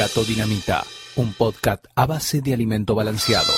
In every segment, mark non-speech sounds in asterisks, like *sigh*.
Gato Dinamita, un podcast a base de alimento balanceado.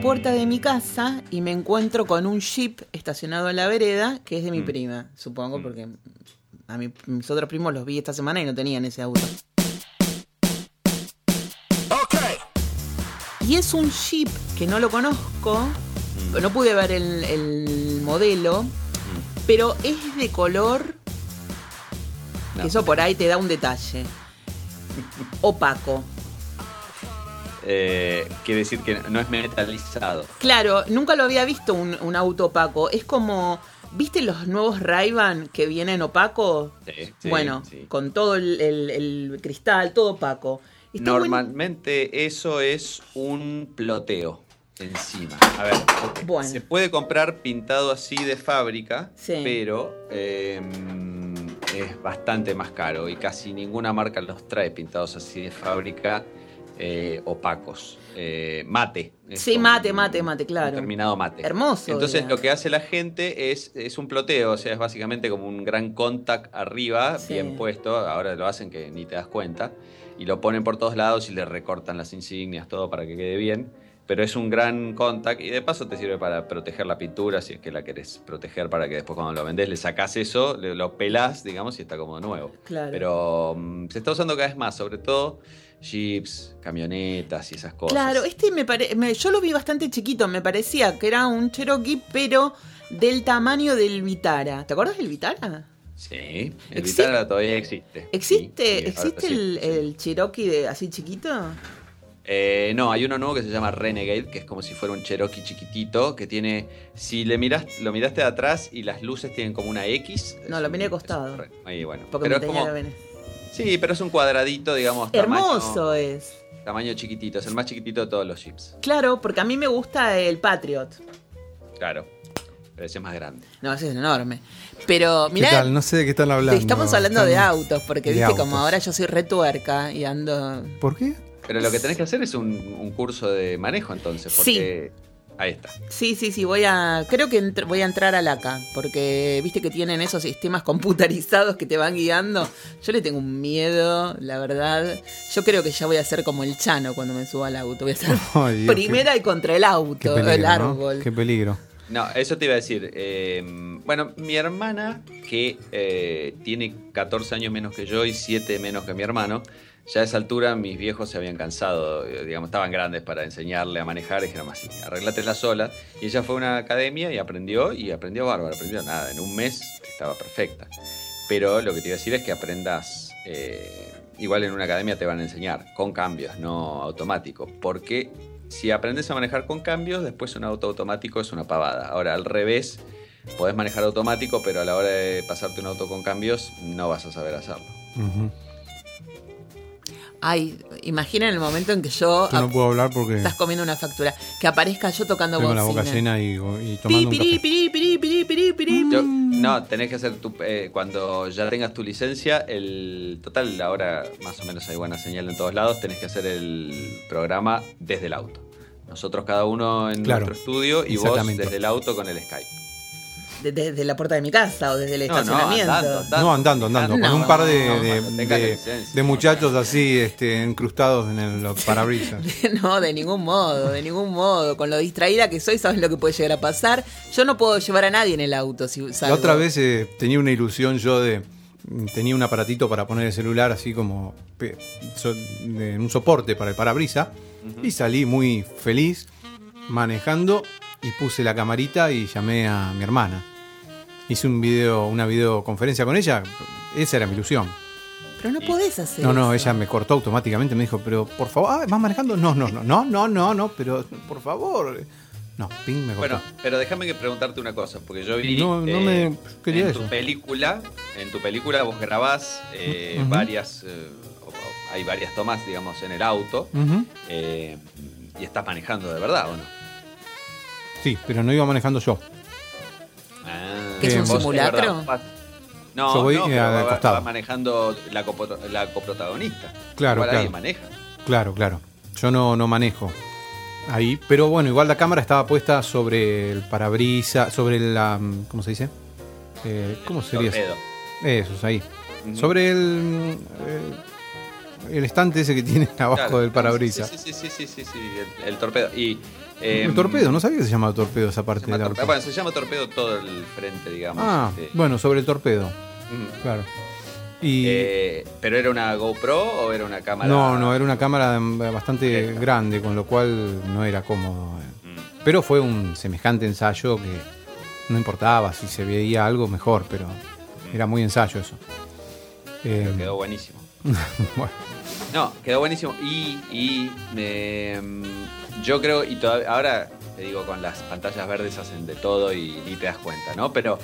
La puerta de mi casa y me encuentro con un jeep estacionado en la vereda que es de mi prima, supongo, porque a mi- mis otros primos los vi esta semana y no tenían ese auto. Y es un jeep que no lo conozco, no pude ver el, el modelo, pero es de color, que eso por ahí te da un detalle, *laughs* opaco. Eh, quiere decir que no es metalizado. Claro, nunca lo había visto un, un auto opaco. Es como, ¿viste los nuevos ray que vienen opacos? Sí, sí, bueno, sí. con todo el, el- el cristal, todo opaco. Está buen- Normalmente eso es un ploteo encima. A ver, Bueno. se puede comprar pintado así de fábrica, pero eh, es bastante más caro y casi ninguna marca los trae pintados así de fábrica eh, opacos. Eh, mate. Sí, mate, mate, mate, claro. Terminado mate. Hermoso, Entonces digamos. lo que hace la gente es, es un ploteo, o sea, es básicamente como un gran contact arriba, Sí. bien puesto, ahora lo hacen que ni te das cuenta, y lo ponen por todos lados y le recortan las insignias, todo para que quede bien. Pero es un gran contact y de paso te sirve para proteger la pintura si es que la querés proteger para que después cuando lo vendés le sacás eso, lo pelás, digamos, y está como nuevo. Claro. Pero mm, se está usando cada vez más, sobre todo jeeps, camionetas y esas cosas. Claro, este me parece. Yo lo vi bastante chiquito, me parecía que era un Cherokee, pero del tamaño del Vitara. ¿Te acuerdas del Vitara? Sí, el Vitara todavía existe. ¿Existe, Sí, sí, ¿existe ahora- el, sí, sí. el Cherokee de, así chiquito? Eh, no, hay uno nuevo que se llama Renegade, que es como si fuera un Cherokee chiquitito, que tiene, si le miras, lo miraste de atrás y las luces tienen como una X. No, lo miré de es un costado. re- Ahí, bueno. Porque Pero me es tenía como. Sí, pero es un cuadradito, digamos. Hermoso Tamaño, es. tamaño chiquitito, es el más chiquitito de todos los chips. Claro, porque a mí me gusta el Patriot. Claro. Pero ese es más grande. No, ese es enorme. Pero ¿Qué mirá, tal? No sé de qué están hablando. estamos hablando de autos, porque de viste como autos. ahora yo soy retuerca y ando... ¿Por qué? Pero lo que tenés que hacer es un, un curso de manejo entonces, porque ahí está. Sí, sí, sí, voy a... Creo que entr- voy a entrar al ACA, porque viste que tienen esos sistemas *laughs* computarizados que te van guiando. Yo le tengo un miedo, la verdad. Yo creo que ya voy a ser como el Chano cuando me suba al auto. Voy a ser *laughs* Dios, primera y contra el auto, peligro, el ¿no? árbol. Qué peligro. No, eso te iba a decir. eh, bueno, mi hermana, que eh, tiene 14 años menos que yo y 7 menos que mi hermano, ya a esa altura mis viejos se habían cansado, eh, digamos, estaban grandes para enseñarle a manejar, y dijeron así, arreglátela sola. Y ella fue a una academia y aprendió, y aprendió bárbaro, aprendió nada, en un mes estaba perfecta. Pero lo que te iba a decir es que aprendas, eh, igual en una academia te van a enseñar, con cambios, no automático, porque si aprendes a manejar con cambios, después un auto automático es una pavada. Ahora, al revés, podés manejar automático, pero a la hora de pasarte un auto con cambios, no vas a saber hacerlo. Ay, imaginen el momento en que yo... Yo no puedo hablar porque Estás comiendo una factura. Que aparezca yo tocando tengo la bocina. boca llena y, y Pi, tomando. Yo- no, tenés que hacer tu. eh, cuando ya tengas tu licencia, el. Total, ahora más o menos hay buena señal en todos lados, tenés que hacer el programa desde el auto. Nosotros cada uno en Claro, nuestro estudio y vos desde el auto con el Skype. De- Desde la puerta de mi casa o desde el No, no, estacionamiento. andando, andando. No, andando, andando, No, con un par de, no, de- cuando tengas de- licencia. de muchachos así este, incrustados en el los parabrisas. *laughs* No, de ningún modo, de ningún modo. Con lo distraída que soy, sabes lo que puede llegar a pasar. Yo no puedo llevar a nadie en el auto. Si La salgo. otra vez eh, tenía una ilusión yo de. Tenía un aparatito para poner el celular así como un soporte para el parabrisa y salí muy feliz manejando y puse la camarita y llamé a mi hermana. Hice un video, una videoconferencia con ella, esa era mi ilusión. Pero no podés hacer No, no, eso. ella me cortó automáticamente, me dijo, pero por favor, ah, ¿vas manejando? No, no, no, no, no, no, no, pero por favor. No, ping, me cortó. Bueno, pero déjame que preguntarte una cosa, porque yo vi No, no eh, me quería en eso. tu película, en tu película vos grabás eh, varias, eh, hay varias tomas, digamos, en el auto eh, y estás manejando de verdad, ¿o no? Sí, pero no iba manejando yo. Ah, ¿Qué es un vos, simulacro? No, Yo voy, no, eh, pero al va, costado. va manejando la, copro- la coprotagonista. Claro, Igual claro. maneja. Claro, claro. Yo no, no manejo ahí, pero bueno, igual la cámara estaba puesta sobre el parabrisa, sobre la. mm, ¿Cómo se dice? Eh, ¿Cómo sería eso? Torpedo. Eso, es ahí. Sobre el. eh, el estante ese que tiene *laughs* abajo Claro. del parabrisa. Sí, sí, sí, sí, sí, sí, el, el torpedo. Y, eh, el torpedo, no sabía que se llamaba torpedo esa parte del torpedo. auto. Bueno, se llama torpedo todo el frente, digamos. Ah, este. bueno, sobre el torpedo, claro. Y. Eh, ¿Pero era una GoPro o era una cámara? no, no, era una cámara mm, bastante grande, con lo cual no era cómodo. eh. Mm. Pero fue un semejante ensayo que no importaba si se veía algo mejor, pero era muy ensayo eso. Eh, Pero quedó buenísimo. *laughs* bueno, No, quedó buenísimo. Y, y me, mm, yo creo, y todavía, ahora te digo, con las pantallas verdes hacen de todo y ni te das cuenta, ¿no? Pero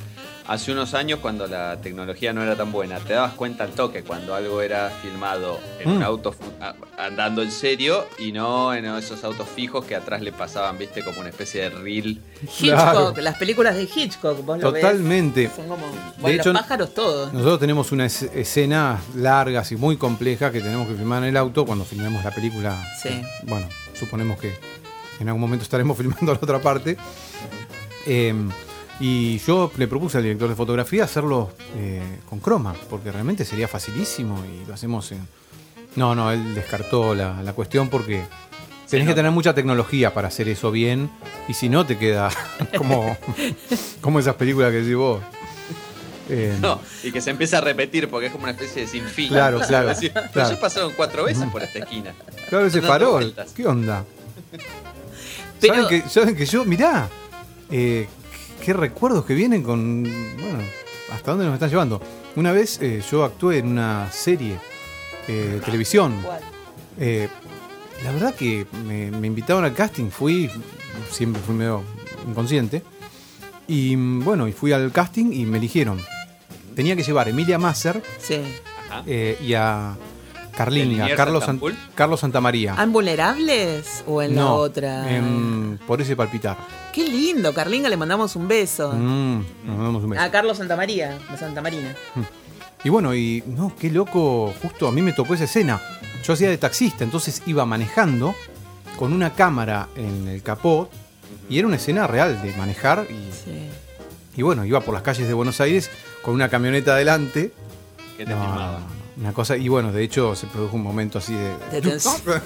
hace unos años, cuando la tecnología no era tan buena, te dabas cuenta al toque cuando algo era filmado en un Mm. auto andando en serio y no en esos autos fijos que atrás le pasaban, viste, como una especie de reel. Hitchcock, Claro. las películas de Hitchcock, vos lo ves. totalmente. Son como bueno, hecho, los pájaros todos. Nosotros tenemos unas escenas largas y muy complejas que tenemos que filmar en el auto cuando filmemos la película. Sí. Bueno, suponemos que en algún momento estaremos *laughs* filmando la otra parte. Eh, y yo le propuse al director de fotografía hacerlo eh, con croma, porque realmente sería facilísimo y lo hacemos en... No, no, él descartó la, la cuestión porque tenés que tener mucha tecnología para hacer eso bien y si no te queda *laughs* como, como esas películas que decís vos. Eh, No, y que se empieza a repetir porque es como una especie de sinfín. Claro, *laughs* claro, Así, pero claro. pasaron cuatro veces por esta esquina. Claro, ese farol. ¿Qué onda? Pero- ¿Saben, que, saben que yo, mirá, eh, qué recuerdos que vienen con. Bueno, ¿hasta dónde nos están llevando? Una vez eh, yo actué en una serie eh, de televisión. ¿Cuál? Eh, la verdad que me, me invitaron al casting, fui, siempre fui medio inconsciente. Y mm, bueno, y fui al casting y me eligieron. Tenía que llevar Emilia Masser Sí. Eh, y a ¿El Carlinga, Liniers Carlos, San-? Carlos Santamaría. ¿Han vulnerables o en la otra? en Por ese palpitar. Qué lindo, Carlinga, le mandamos un beso. Mm, nos damos un beso. A Carlos Santamaría, de Santa Marina. Y bueno, y no, qué loco, justo a mí me tocó esa escena. Yo hacía de taxista, entonces iba manejando con una cámara en el capó y era una escena real de manejar y, Sí. y bueno, iba por las calles de Buenos Aires con una camioneta adelante. ¿Qué te No, filmaba? no, no, una cosa, y bueno, de hecho se produjo un momento así de... De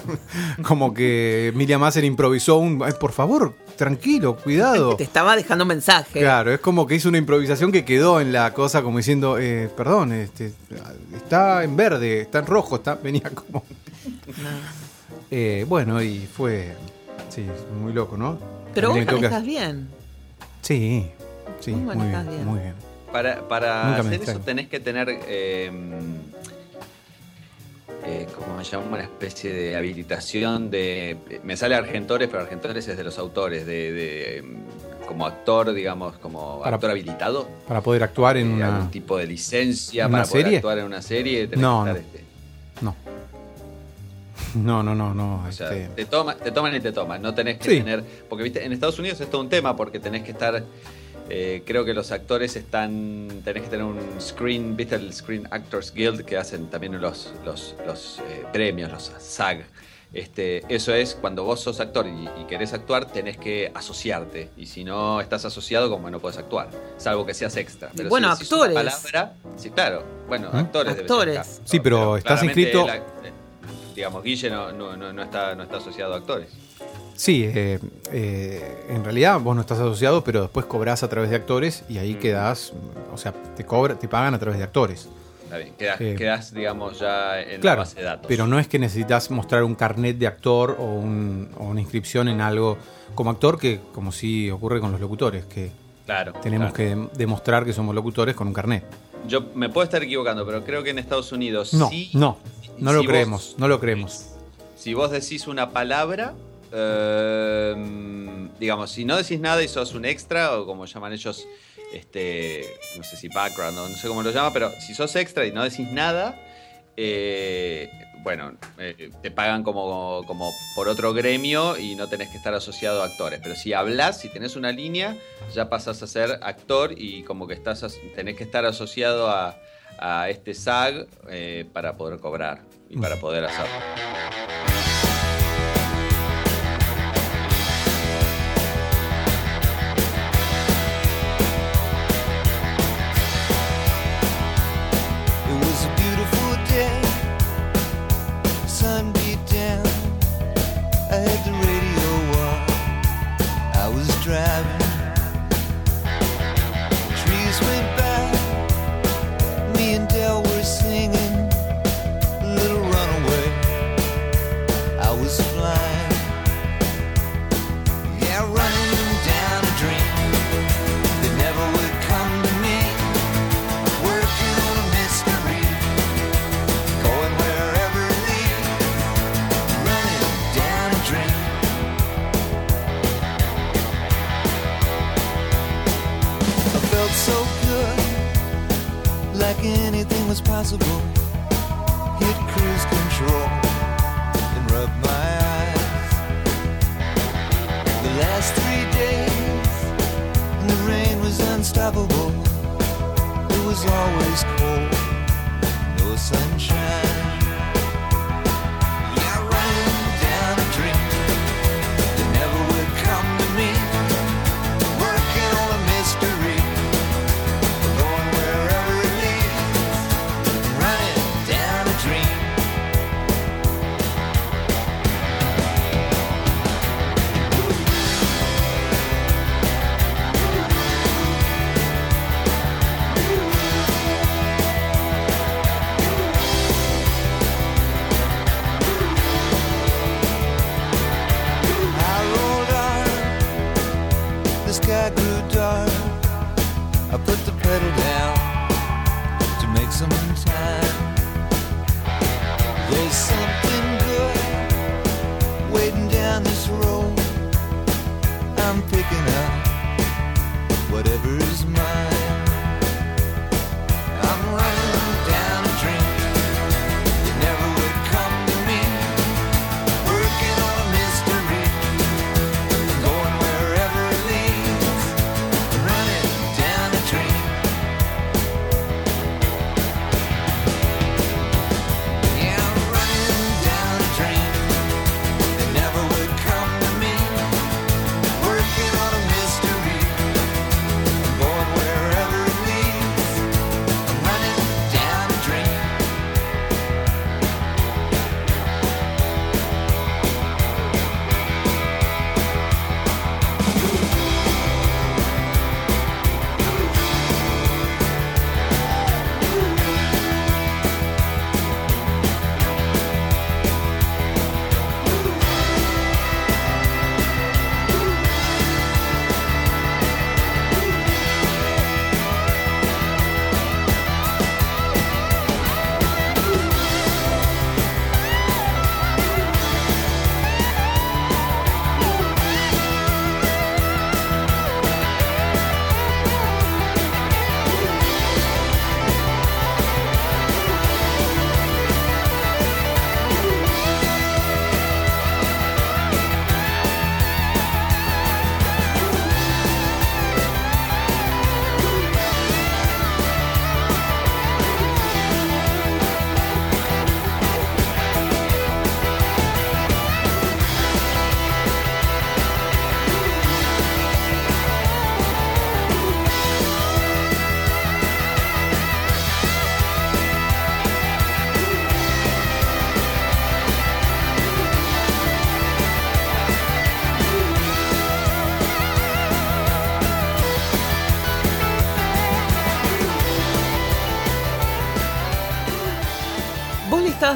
*laughs* como que Emilia Masser improvisó un... "Ay, por favor, tranquilo, cuidado. *laughs* Te estaba dejando un mensaje. Claro, es como que hizo una improvisación que quedó en la cosa como diciendo, eh, perdón, este, está en verde, está en rojo, está, venía como... *laughs* Eh, bueno, y fue, sí, muy loco, ¿no? Pero vos manejas bien. Sí, sí, muy manejás bien, bien. muy bien. Para, para hacer eso tenés que tener, eh, eh, como se llama, una especie de habilitación de... Me sale Argentores, pero Argentores es de los autores, de, de, como actor, digamos, como Para- actor habilitado. Para poder actuar en eh, una... algún tipo de licencia ¿En para poder serie? actuar en una serie. No, no. este, No. No, no, no, no. O sea, este, te, toma, te toman y te toman. No tenés que Sí. tener. Porque viste, en Estados Unidos es todo un tema porque tenés que estar. Eh, creo que los actores están. Tenés que tener un screen. ¿Viste el Screen Actors Guild que hacen también los, los, los eh, premios, los SAG? Este, eso es cuando vos sos actor y, y querés actuar, tenés que asociarte. Y si no estás asociado, como no puedes actuar. Salvo que seas extra. Pero Bueno, si actores. palabra, sí, claro. Bueno, ¿Mm? actores. Actores. Sí, pero estás inscrito- la- eh, digamos, Guille no, no, no, no está, no está asociado a actores. Sí, eh, eh, en realidad vos no estás asociado, pero después cobrás a través de actores y ahí Mm. quedás, o sea, te cobra, te pagan a través de actores. Está bien, quedas, Eh, quedás, digamos, ya en Claro, la base de datos. pero no es que necesitas mostrar un carnet de actor o, un- o una inscripción en algo como actor, que como sí ocurre con los locutores, que claro, tenemos claro. que demostrar que somos locutores con un carnet. Yo me puedo estar equivocando, pero creo que en Estados Unidos No, sí. no, no si lo creemos, no lo creemos. Si vos decís una palabra, eh, digamos, si no decís nada y sos un extra, o como llaman ellos, este, no sé si background o no sé cómo lo llama, pero si sos extra y no decís nada, eh, bueno, eh, te pagan como, como por otro gremio y no tenés que estar asociado a actores. Pero si hablas, si tenés una línea, ya pasas a ser actor y como que estás tenés que estar asociado a, a este SAG eh, para poder cobrar y para poder hacerlo. Was possible. Hit cruise control and rub my eyes. The last three days, and the rain was unstoppable. It was always cold,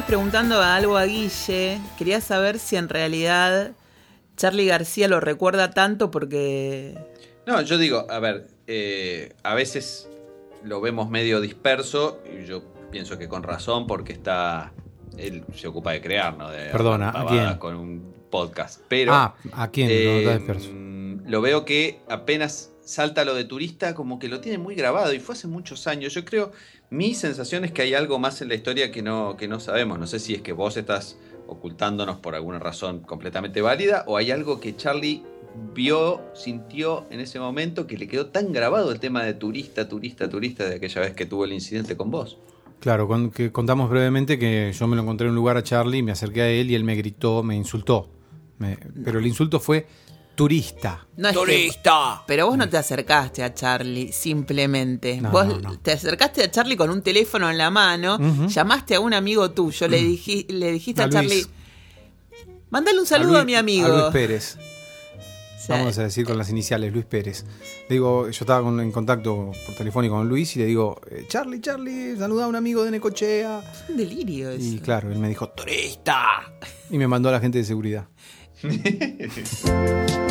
preguntando algo a Guille, quería saber si en realidad Charlie García lo recuerda tanto porque... No, yo digo, a ver, eh, a veces lo vemos medio disperso y yo pienso que con razón porque está... Él se ocupa de crear, ¿no? De Perdona, ¿a quién? Con un podcast. Pero... ah, ¿a quién? Eh, no, disperso. lo veo que apenas salta lo de turista, como que lo tiene muy grabado y fue hace muchos años. Yo creo, mi sensación es que hay algo más en la historia que no, que no sabemos. No sé si es que vos estás ocultándonos por alguna razón completamente válida o hay algo que Charlie vio, sintió en ese momento que le quedó tan grabado el tema de turista, turista, turista de aquella vez que tuvo el incidente con vos. Claro, con- que contamos brevemente que yo me lo encontré en un lugar a Charlie, me acerqué a él y él me gritó, me insultó. Pero el insulto fue turista. No es que- ¡Turista! pero vos no te acercaste a Charlie simplemente. No, vos no, no. te acercaste a Charlie con un teléfono en la mano, Ujú. llamaste a un amigo tuyo, le, diji- le dijiste a, A Charlie, mandale un saludo a, Luis- mi amigo. A Luis Pérez. O sea, Vamos a decir con las iniciales, Luis Pérez. Le digo, yo estaba con- en contacto por telefónico con Luis y le digo, eh, Charlie, Charlie, saluda a un amigo de Necochea. es un delirio eso. Y claro, él me dijo, turista. *laughs* Y me mandó a la gente de seguridad. *laughs*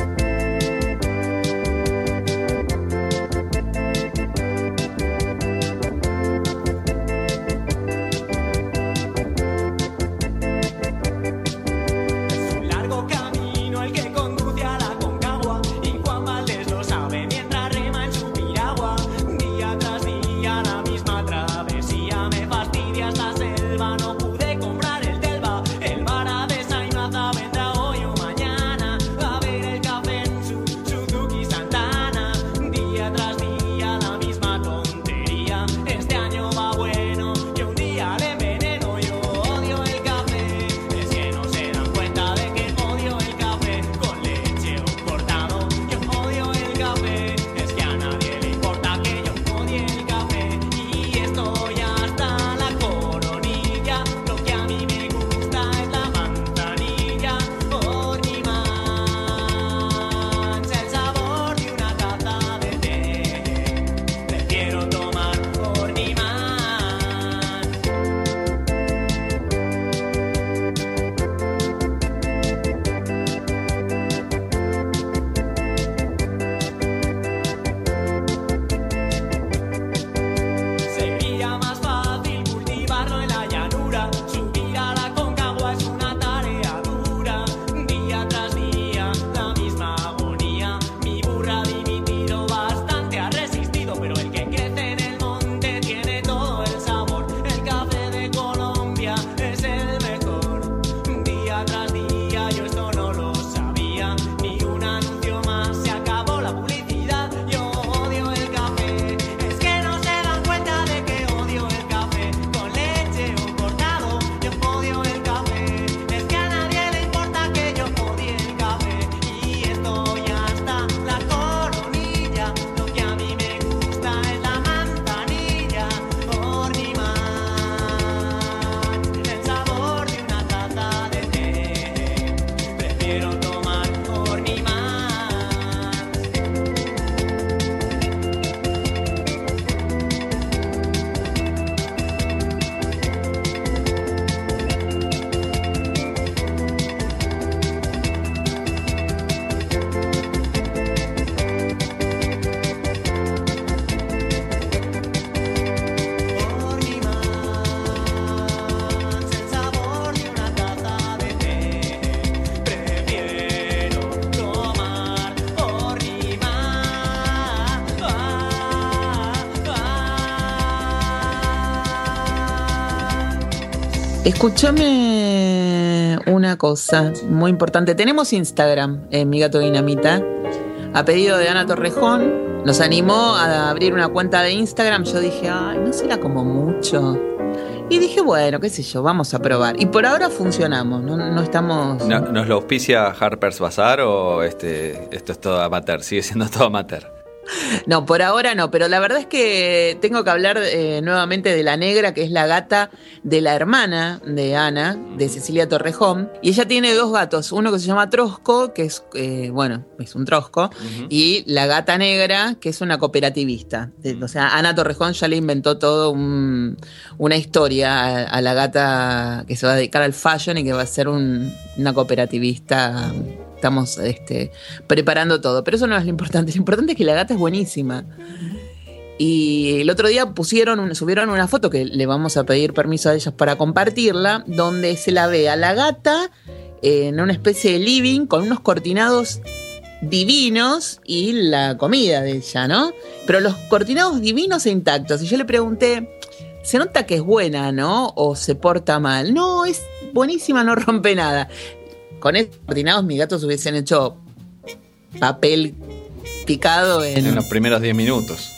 Escúchame una cosa muy importante. Tenemos Instagram en Mi Gato Dinamita. A pedido de Ana Torrejón, nos animó a abrir una cuenta de Instagram. Yo dije, ay, no será como mucho. Y dije, bueno, qué sé yo, vamos a probar. Y por ahora funcionamos, no, no estamos. No- ¿Nos lo auspicia Harper's Bazaar o este, esto es todo amateur? Sigue siendo todo amateur. *laughs* No, por ahora no, pero la verdad es que tengo que hablar eh, nuevamente de la negra, que es la gata de la hermana de Ana, de Cecilia Torrejón. Y ella tiene dos gatos, uno que se llama Trosco, que es, eh, bueno, es un trosco, y la gata negra, que es una cooperativista. De- O sea, Ana Torrejón ya le inventó todo un- una historia a, a la gata que se va a dedicar al fashion y que va a ser un- una cooperativista. Estamos este, preparando todo, pero eso no es lo importante. Lo importante es que la gata es buenísima. Y el otro día pusieron, subieron una foto que le vamos a pedir permiso a ellas para compartirla, donde se la ve a la gata en una especie de living con unos cortinados divinos y la comida de ella, ¿no? Pero los cortinados divinos e intactos. Y yo le pregunté, se nota que es buena, ¿no? O se porta mal. No, es buenísima, no rompe nada. Con esos cortinados mis gatos hubiesen hecho papel picado en, En los primeros 10 minutos.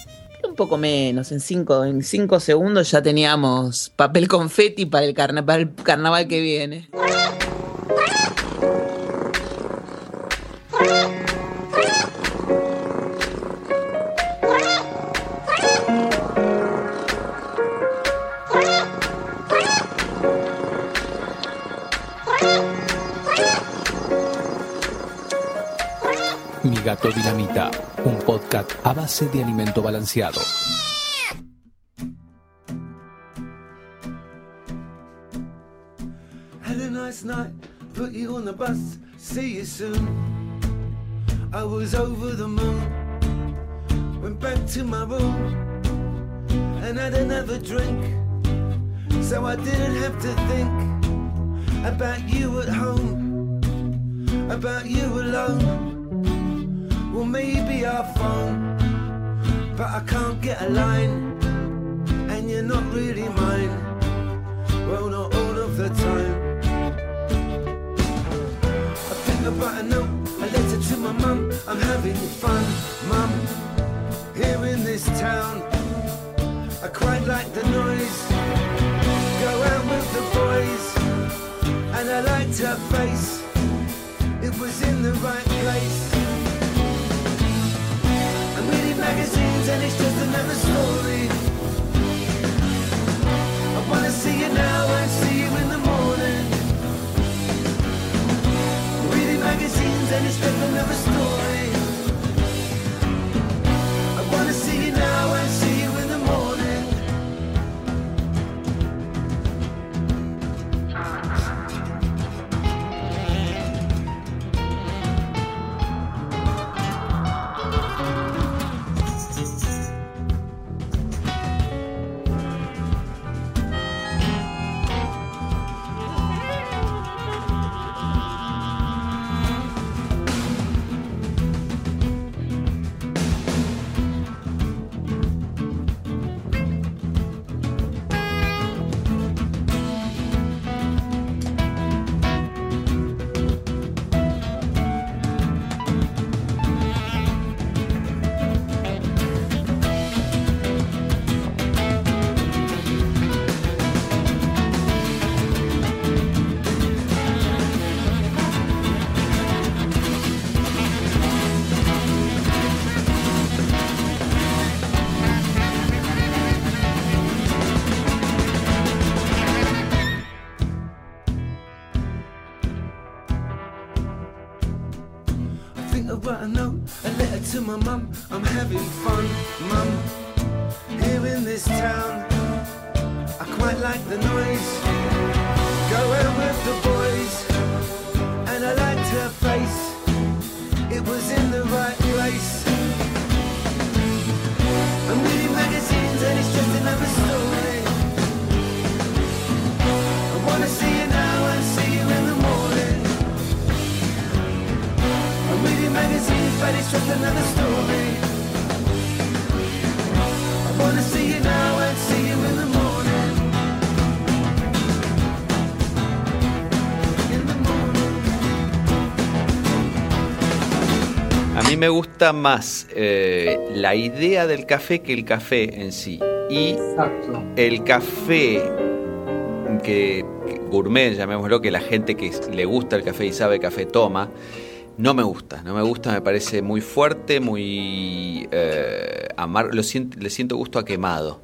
un poco menos, en cinco, en cinco segundos ya teníamos papel confeti para el, carna- para el carnaval que viene. Gato dinamita, un podcast a base de alimento balanceado. Had a nice night, put you on the bus, see you soon. I was over the moon, went back to my room and had another drink. So I didn't have to think about you at home, about you alone. Well, maybe I'll phone, but I can't get a line, and you're not really mine. Well, not all of the time. I think about a note, a letter to my mum. I'm having fun, mum, here in this town. I quite like the noise. Go out with the boys, and I liked her face. It was in the right place. I'm magazines, and it's just another story. I wanna see you now and see you in the morning. Reading magazines and it's just another story. My me gusta más eh, la idea del café que el café en sí. Y el café que, que gourmet, llamémoslo, que la gente que le gusta el café y sabe café toma, No me gusta, no me gusta, me parece muy fuerte, muy eh, amargo, lo siento- le siento gusto a quemado.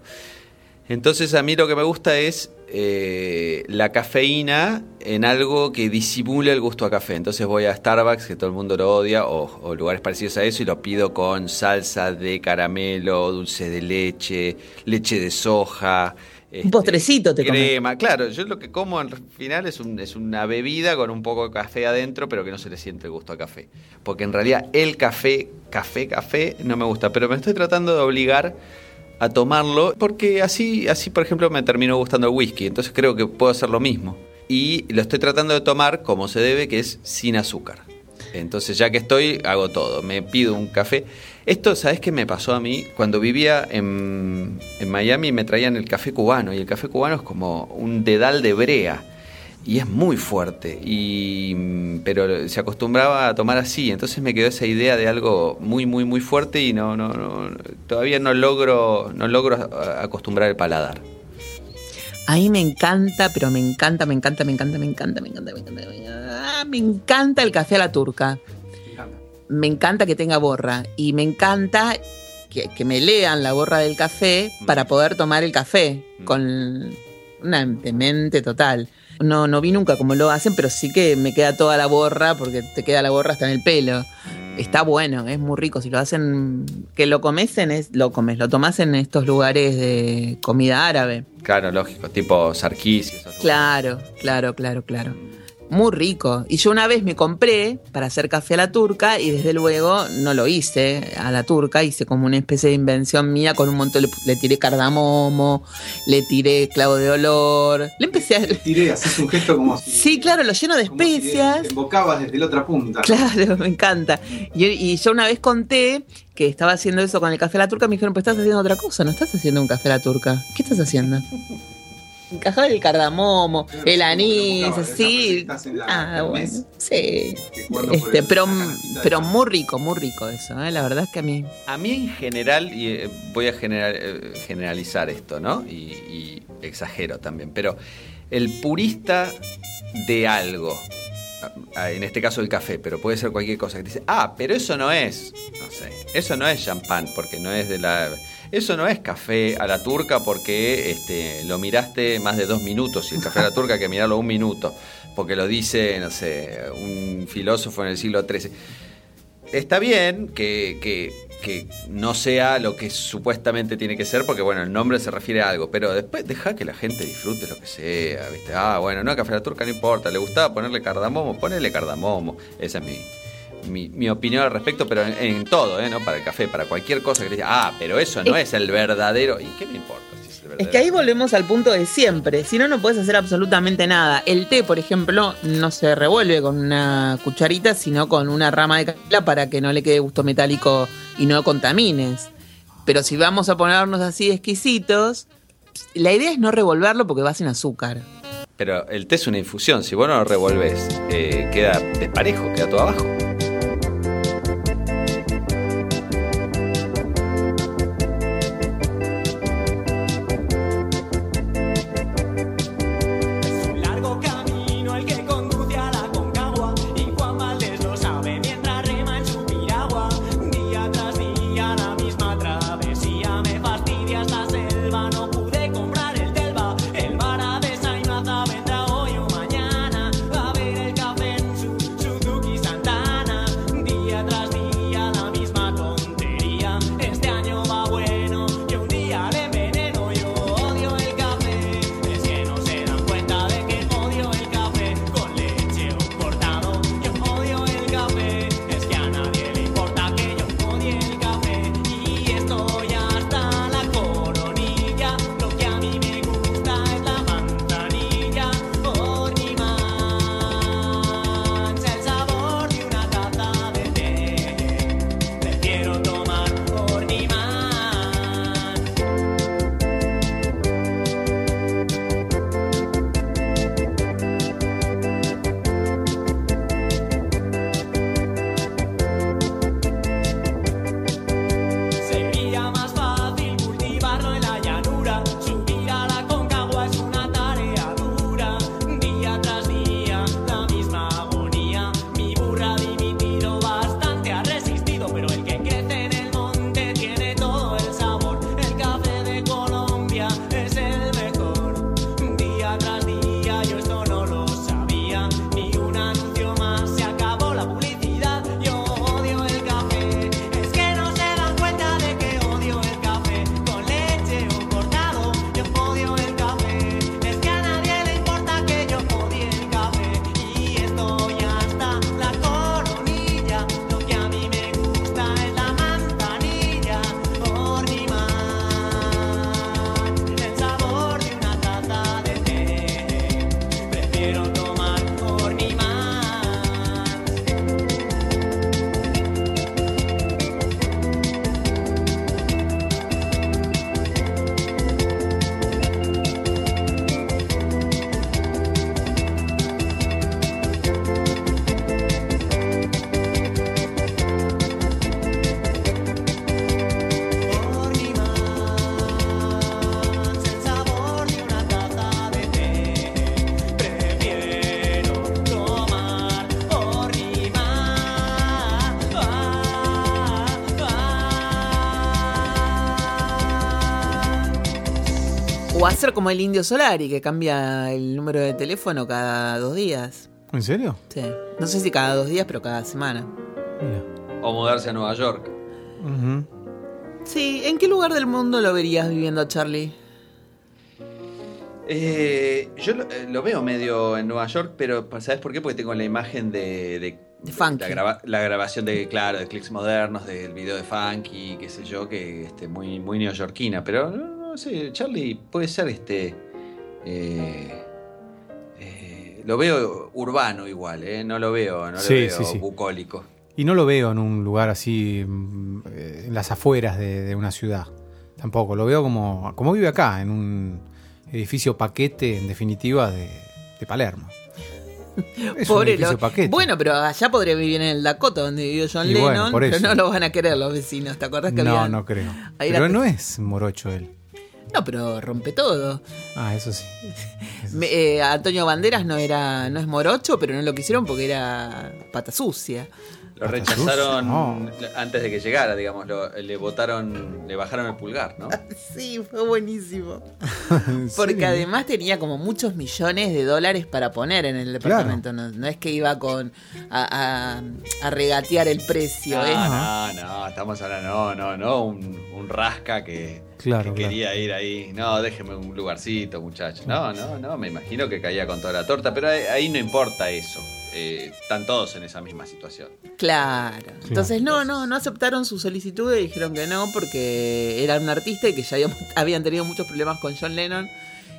Entonces a mí lo que me gusta es eh, la cafeína en algo que disimule el gusto a café. Entonces voy a Starbucks, que todo el mundo lo odia, o, o lugares parecidos a eso, y lo pido con salsa de caramelo, dulce de leche, leche de soja. este, postrecito te comes. Crema, claro, yo lo que como al final es, un- es una bebida con un poco de café adentro, pero que no se le siente el gusto a café. Porque en realidad el café, café, café, no me gusta, pero me estoy tratando de obligar a tomarlo porque así, así por ejemplo, me terminó gustando el whisky, entonces creo que puedo hacer lo mismo. Y lo estoy tratando de tomar como se debe, que es sin azúcar. Entonces, ya que estoy, hago todo. Me pido un café. Esto, ¿sabes qué me pasó a mí? Cuando vivía en, en Miami me traían el café cubano y el café cubano es como un dedal de brea y es muy fuerte y mm, pero se acostumbraba a tomar así entonces me quedó esa idea de algo muy muy muy fuerte y no no, no todavía no logro no logro acostumbrar el paladar A mí me encanta, pero me encanta, me encanta, me encanta, me encanta, me encanta, me encanta. Me encanta, me encanta el café a la turca. Me encanta que tenga borra. Y me encanta que, que me lean la borra del café para poder tomar el café Mm. con una demente total. No, no vi nunca cómo lo hacen, pero sí que me queda toda la borra, porque te queda la borra hasta en el pelo. Está bueno, es muy rico. Si lo hacen, que lo comes en, es, lo comes, lo tomás en estos lugares de comida árabe. claro lógico tipo sarquís. Claro, claro, claro, claro. Muy rico. Y yo una vez me compré para hacer café a la turca y desde luego no lo hice a la turca, hice como una especie de invención mía con un montón, le, le tiré cardamomo, le tiré clavo de olor, le empecé a... Tiré, haces un gesto como si. Sí, claro, lo lleno de como si especias. Embocabas desde la otra punta. Claro, *laughs* me encanta. Y, y yo una vez conté que estaba haciendo eso con el café a la turca, me dijeron, pues estás haciendo otra cosa, no estás haciendo un café a la turca. ¿Qué estás haciendo? Encajar el cardamomo, Claro, el anís, lo buscabas, sí. estás en la Ah, bueno, sí. Este, el- pero, pero muy rico, muy rico eso, ¿eh? la verdad es que a mí... A mí en general, y eh, voy a general- eh, generalizar esto, ¿no? Y, y exagero también, pero el purista de algo, en este caso el café, pero puede ser cualquier cosa, que dice, ah, pero eso no es, no sé, eso no es champán porque no es de la... Eso no es café a la turca porque este, lo miraste más de dos minutos y el café a la *laughs* turca hay que mirarlo un minuto, porque lo dice, no sé, un filósofo en el siglo XIII está bien que, que- que no sea lo que supuestamente tiene que ser, porque bueno, el nombre se refiere a algo, pero después deja que la gente disfrute lo que sea, ¿viste? Ah, bueno, no, café a la turca no importa, le gustaba ponerle cardamomo, ponele cardamomo. Esa es mi, mi, mi opinión al respecto, pero en, en todo, ¿eh? No para el café, para cualquier cosa que diga, ah, pero eso no es el verdadero. ¿Y qué me importa si es el verdadero? Es que ahí volvemos al punto de siempre. Si no, no puedes hacer absolutamente nada. El té, por ejemplo, no se revuelve con una cucharita, sino con una rama de canela para que no le quede gusto metálico y no contamines. Pero si vamos a ponernos así exquisitos, la idea es no revolverlo porque va sin azúcar. Pero el té es una infusión, si vos no lo revolvés, eh, queda desparejo, queda todo abajo. Como el Indio Solari, que cambia el número de teléfono cada dos días. ¿En serio? Sí. No sé si cada dos días, pero cada semana. Mira. O mudarse a Nueva York. Sí, ¿en qué lugar del mundo lo verías viviendo, Charlie? Eh, yo lo, eh, lo veo medio en Nueva York, pero ¿sabes por qué? Porque tengo la imagen de, de- De funky. la grabación de, claro, de clics modernos, del video de Funky, qué sé yo, que este, muy, muy neoyorquina. Pero no, sé, Charlie puede ser este. eh, eh, lo veo urbano igual, ¿eh? No lo veo, no Sí, lo veo sí, sí. bucólico. Y no lo veo en un lugar así, mm, en las afueras de, de una ciudad. Tampoco. Lo veo como, como vive acá, en un edificio paquete, en definitiva, de, de Palermo. *laughs* Es un Pobre edificio lo- paquete. Bueno, pero allá podría vivir en el Dakota, donde vivió John Y bueno, Lennon, por pero eso. no lo van a querer los vecinos. ¿Te acordás que no, habían- no creo. Ahí Pero la- no es morocho él. No, pero rompe todo. Ah, eso sí. Eso *laughs* Me- eh, Antonio Banderas no era no es morocho, pero no lo quisieron porque era pata sucia. Lo rechazaron no. antes de que llegara, digamos, lo- le votaron, le bajaron el pulgar, ¿no? *laughs* Sí, fue buenísimo. *laughs* ¿En Porque además tenía como muchos millones de dólares para poner en el departamento. No, no es que iba con a, a- a regatear el precio. No, ¿eh? Ajá. no, no, estamos hablando, no, no, no, un, un rasca que, Claro, que claro. quería ir ahí. No, déjeme un lugarcito, muchacho. No, no, no, me imagino que caía con toda la torta, pero ahí, ahí no importa eso. Eh, están todos en esa misma situación. Claro. Entonces no, no, no aceptaron su solicitud y dijeron que no porque era un artista y que ya habíamos- *laughs* habían tenido muchos problemas con John Lennon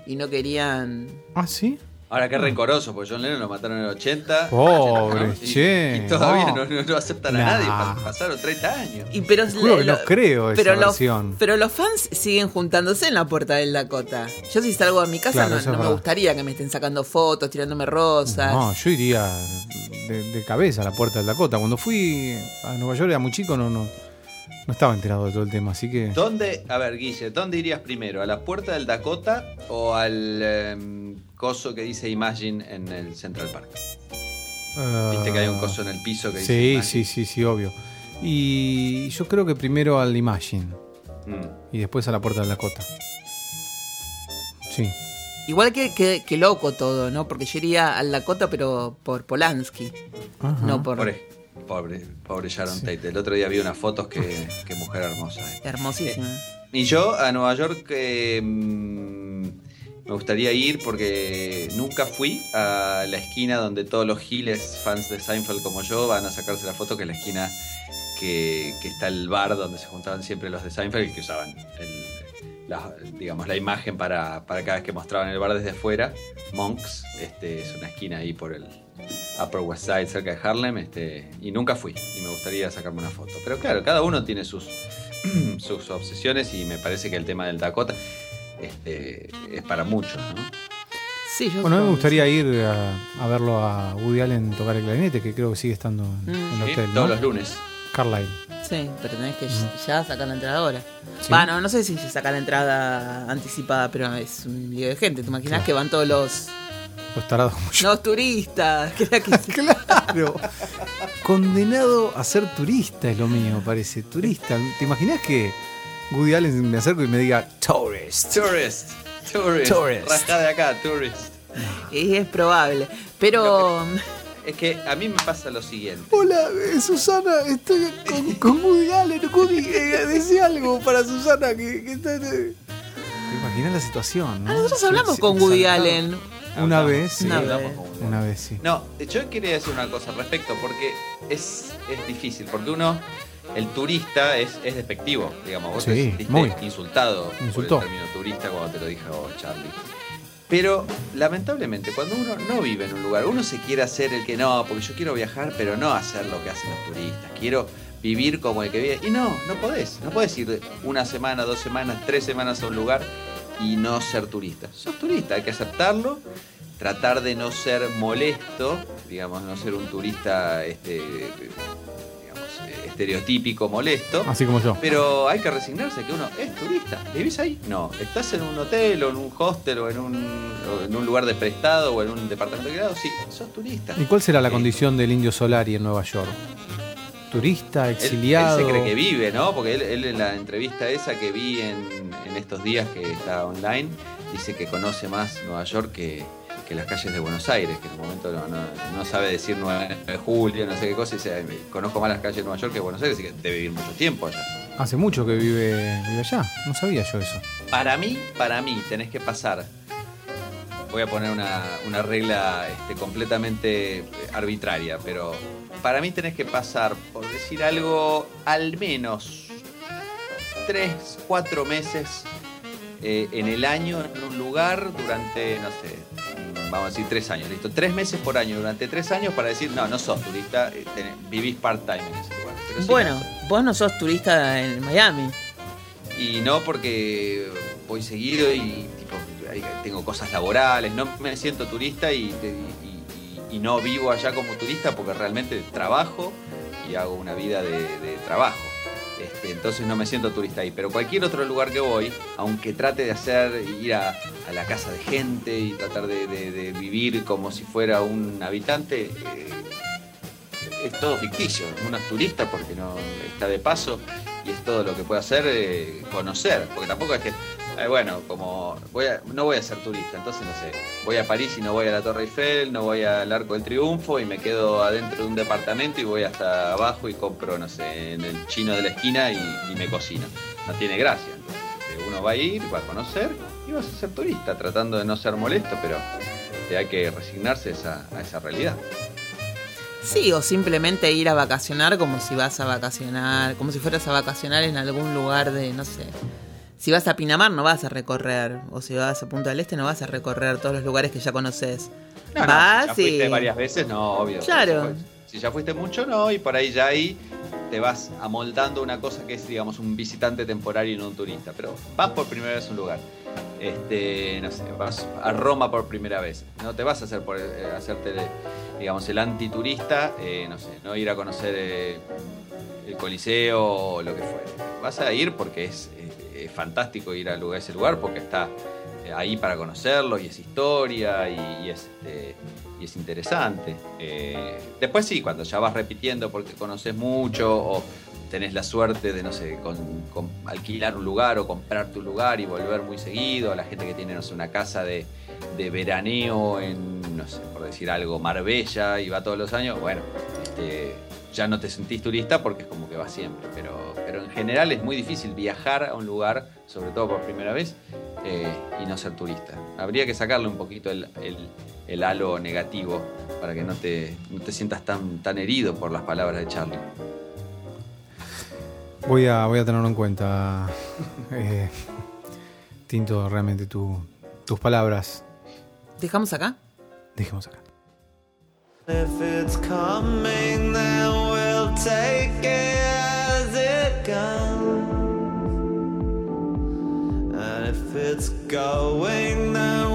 y no querían Ah, sí. Ahora qué rencoroso, porque John Lennon lo mataron en el 80. Pobre, ¿no? Y- che, Y, todavía no. no, aceptan Nah. a nadie. pa- Pasaron 30 años. Y pero Juro que no creo esa pero los, pero los fans siguen juntándose en la puerta del Dakota. Yo si salgo de mi casa Claro, no, me gustaría que me estén sacando fotos, tirándome rosas. No, yo iría de, de cabeza a la puerta del Dakota. Cuando fui a Nueva York era muy chico, no, no, no estaba enterado de todo el tema, así que. ¿Dónde, a ver, Guille, ¿dónde irías primero? ¿A la puerta del Dakota o al em, coso que dice Imagine en el Central Park? Viste que hay un coso en el piso que dice Sí, Imagine. sí, sí, sí, obvio. Y yo creo que primero al Imagine Mm. y después a la puerta del Dakota. Sí. Igual que, que, que loco todo, ¿no? Porque yo iría al Dakota, pero por Polanski. Ajá. No por. Pobre, pobre, pobre Sharon Tate. El otro día vi unas fotos que, que mujer hermosa. eh. Hermosísima. Y yo a Nueva York eh, mm, me gustaría ir porque nunca fui a la esquina donde todos los giles fans de Seinfeld como yo van a sacarse la foto, que es la esquina que, está el bar donde se juntaban siempre los de Seinfeld y que usaban el- la, digamos, la imagen para, para cada vez que mostraban el bar desde afuera. Monks, este, es una esquina ahí por el Upper West Side cerca de Harlem este, y nunca fui y me gustaría sacarme una foto. Pero claro, cada uno tiene sus, *clears throat* sus obsesiones y me parece que el tema del Dakota este, es para muchos, ¿no? Sí, yo Bueno, a mí me gustaría ir a, a verlo a Woody Allen tocar el clarinete, que creo que sigue estando en, Mm. en el Sí, hotel, ¿no? Todos los lunes. Carlisle. Sí, pero tenés que ya sacar la entrada ahora. Sí. Bueno, no sé si se saca la entrada anticipada, pero es un lío de gente. ¿Te imaginas Claro. que van todos los, Los tarados yo. los turistas? *laughs* Que era que- *laughs* Claro. Condenado a ser turista es lo mío, parece. Turista. ¿Te imaginas que Woody Allen me acerco y me diga tourist? Tourist. Tourist. Tourist. Rajá de acá, tourist. y es probable. Pero Es que a mí me pasa lo siguiente. Hola, eh, Susana, estoy con, con Woody Allen. Woody, eh, decía algo para Susana que, que está. ¿Te imaginas la situación? ¿no? ah, nosotros hablamos sí, con Woody. Allen. Una Hablamos, vez, sí. Una vez. Una vez, sí. No, yo quería decir una cosa al respecto, porque es, es difícil, porque uno, el turista es, es despectivo, digamos, vos Sí, te sentiste muy. insultado Insultó. por el término turista cuando te lo dijo Charlie. Pero lamentablemente, cuando uno no vive en un lugar, uno se quiere hacer el que no, porque yo quiero viajar, pero no hacer lo que hacen los turistas. Quiero vivir como el que vive. Y no, no podés. No podés ir una semana, dos semanas, tres semanas a un lugar y no ser turista. Sos turista, hay que aceptarlo, tratar de no ser molesto, digamos, no ser un turista este, estereotípico molesto. Así como yo. Pero hay que resignarse que uno es turista. ¿Vivís ahí? No. ¿Estás en un hotel o en un hostel o en un, o en un lugar de prestado o en un departamento alquilado? Sí, sos turista. ¿Y cuál será la Sí. condición del indio Solari en Nueva York? ¿Turista, Él- exiliado? Él, se cree que vive, ¿no? Porque él, él en la entrevista esa que vi en, en estos días que está online, dice que conoce más Nueva York que, que las calles de Buenos Aires, que en un momento no, no- no sabe decir 9 de julio, no sé qué cosa, y dice, "Ay, me- conozco más las calles de Nueva York que Buenos Aires, así que debe vivir mucho tiempo allá. Hace mucho que vive, vive allá. No sabía yo eso. Para mí, para mí, tenés que pasar. Voy a poner una, una regla este, completamente arbitraria, pero para mí tenés que pasar, por decir algo, al menos tres, cuatro meses eh, en el año en un lugar durante, no sé, vamos a decir tres años, listo. Tres meses por año durante tres años para decir, no, no sos turista, eh, tenés- vivís part-time en ese lugar. Sí, Bueno, no vos no sos turista en Miami. Y no porque voy seguido y tipo, tengo cosas laborales, no me siento turista y, y- y- y no vivo allá como turista porque realmente trabajo y hago una vida de, de trabajo. Este, entonces no me siento turista ahí. Pero cualquier otro lugar que voy, aunque trate de hacer, ir a, la casa de gente y tratar de vivir como si fuera un habitante, eh, es todo ficticio. Uno es turista porque no está de paso y es todo lo que puede hacer eh, conocer. Porque tampoco es que, eh, bueno, como voy a- no voy a ser turista, entonces no sé, voy a París y no voy a la Torre Eiffel, no voy al Arco del Triunfo y me quedo adentro de un departamento y voy hasta abajo y compro, no sé, en el chino de la esquina y, me cocino. No tiene gracia. Entonces, uno va a ir, va a conocer y vas a ser turista, tratando de no ser molesto, pero este, hay que resignarse esa, a esa realidad. Sí, o simplemente ir a vacacionar como si vas a vacacionar, como si fueras a vacacionar en algún lugar de, no sé. Si vas a Pinamar no vas a recorrer, o si vas a Punta del Este no vas a recorrer todos los lugares que ya conoces. No, no, vas si ya fuiste varias veces, no, obvio. Claro. Si, ya fuiste mucho, no, y por ahí ya ahí te vas amoldando una cosa que es, digamos, un visitante temporario y no un turista. Pero vas por primera vez a un lugar. Este, no sé, vas a Roma por primera vez. No te vas a hacer por eh, hacerte, digamos, el antiturista, eh, no sé, no ir a conocer eh, el Coliseo o lo que fuere. Vas a ir porque es, es fantástico ir a ese lugar porque está eh, ahí para conocerlo y es historia y, es, este, y es interesante. Eh, después sí, cuando ya vas repitiendo porque conoces mucho o tenés la suerte de, no sé, alquilar un lugar o comprar tu lugar y volver muy seguido, la gente que tiene, no sé, una casa de, de veraneo en, no sé, por decir algo, Marbella y va todos los años, bueno, este, ya no te sentís turista porque es como que vas siempre, pero, pero en general es muy difícil viajar a un lugar, sobre todo por primera vez, eh, y no ser turista. Habría que sacarle un poquito el, el- el halo negativo para que no te, no te sientas tan, tan herido por las palabras de Charlie. Voy a, voy a tenerlo en cuenta. eh, Tinto, realmente tu- tus palabras. ¿Dejamos acá? Dejemos acá. If it's coming, then we'll take it as it comes. And if it's going, then